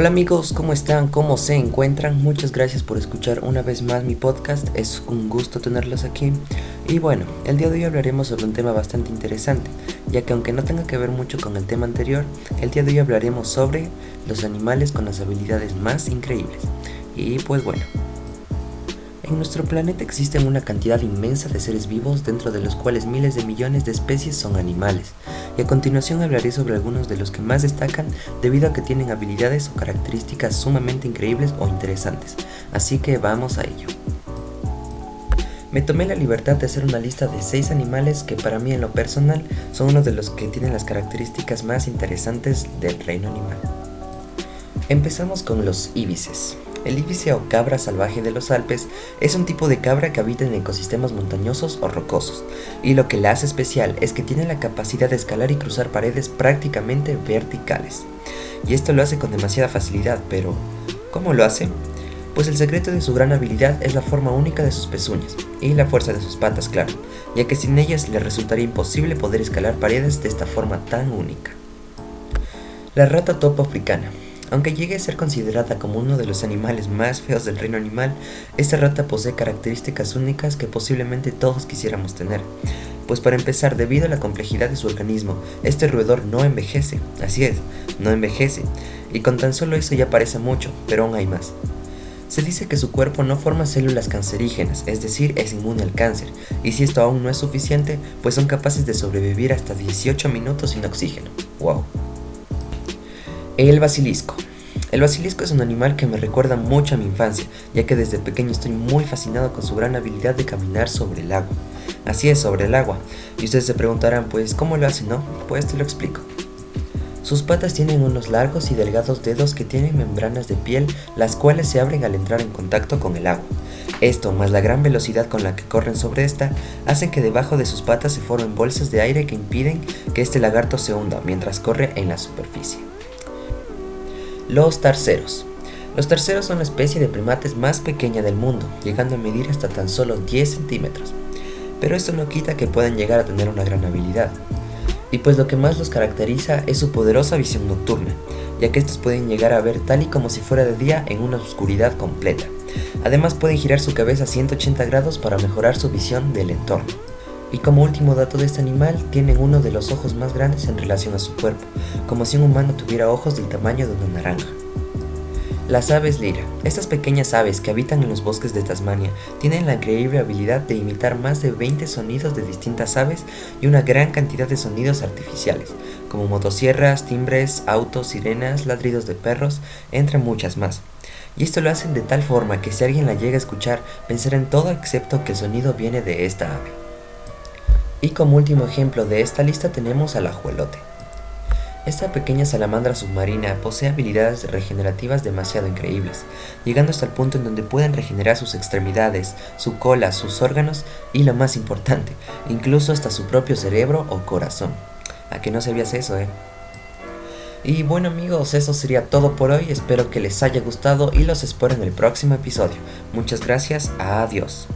Hola amigos, ¿cómo están? ¿Cómo se encuentran? Muchas gracias por escuchar una vez más mi podcast, es un gusto tenerlos aquí. Y bueno, el día de hoy hablaremos sobre un tema bastante interesante, ya que aunque no tenga que ver mucho con el tema anterior, el día de hoy hablaremos sobre los animales con las habilidades más increíbles. Y pues bueno, en nuestro planeta existen una cantidad inmensa de seres vivos dentro de los cuales miles de millones de especies son animales, a continuación hablaré sobre algunos de los que más destacan debido a que tienen habilidades o características sumamente increíbles o interesantes, así que vamos a ello. Me tomé la libertad de hacer una lista de 6 animales que para mí en lo personal son uno de los que tienen las características más interesantes del reino animal. Empezamos con los íbices. El íbice o cabra salvaje de los Alpes es un tipo de cabra que habita en ecosistemas montañosos o rocosos, y lo que la hace especial es que tiene la capacidad de escalar y cruzar paredes prácticamente verticales. Y esto lo hace con demasiada facilidad, pero ¿cómo lo hace? Pues el secreto de su gran habilidad es la forma única de sus pezuñas y la fuerza de sus patas, claro, ya que sin ellas le resultaría imposible poder escalar paredes de esta forma tan única. La rata topo africana aunque llegue a ser considerada como uno de los animales más feos del reino animal, esta rata posee características únicas que posiblemente todos quisiéramos tener. Pues para empezar, debido a la complejidad de su organismo, este roedor no envejece, así es, no envejece, y con tan solo eso ya parece mucho, pero aún hay más. Se dice que su cuerpo no forma células cancerígenas, es decir, es inmune al cáncer, y si esto aún no es suficiente, pues son capaces de sobrevivir hasta 18 minutos sin oxígeno. ¡Wow! El basilisco. El basilisco es un animal que me recuerda mucho a mi infancia, ya que desde pequeño estoy muy fascinado con su gran habilidad de caminar sobre el agua. Así es, sobre el agua. Y ustedes se preguntarán, pues, ¿cómo lo hace, no? Pues te lo explico. Sus patas tienen unos largos y delgados dedos que tienen membranas de piel, las cuales se abren al entrar en contacto con el agua. Esto, más la gran velocidad con la que corren sobre esta, hacen que debajo de sus patas se formen bolsas de aire que impiden que este lagarto se hunda mientras corre en la superficie. Los terceros. Los terceros son la especie de primates más pequeña del mundo, llegando a medir hasta tan solo 10 centímetros. Pero esto no quita que puedan llegar a tener una gran habilidad. Y pues lo que más los caracteriza es su poderosa visión nocturna, ya que estos pueden llegar a ver tal y como si fuera de día en una oscuridad completa. Además pueden girar su cabeza a 180 grados para mejorar su visión del entorno. Y como último dato de este animal, tienen uno de los ojos más grandes en relación a su cuerpo, como si un humano tuviera ojos del tamaño de una naranja. Las aves lira. Estas pequeñas aves que habitan en los bosques de Tasmania tienen la increíble habilidad de imitar más de 20 sonidos de distintas aves y una gran cantidad de sonidos artificiales, como motosierras, timbres, autos, sirenas, ladridos de perros, entre muchas más. Y esto lo hacen de tal forma que si alguien la llega a escuchar, pensará en todo excepto que el sonido viene de esta ave. Y como último ejemplo de esta lista tenemos al ajuelote. Esta pequeña salamandra submarina posee habilidades regenerativas demasiado increíbles, llegando hasta el punto en donde pueden regenerar sus extremidades, su cola, sus órganos y lo más importante, incluso hasta su propio cerebro o corazón. ¿A que no sabías eso, eh? Y bueno amigos, eso sería todo por hoy, espero que les haya gustado y los espero en el próximo episodio. Muchas gracias, adiós.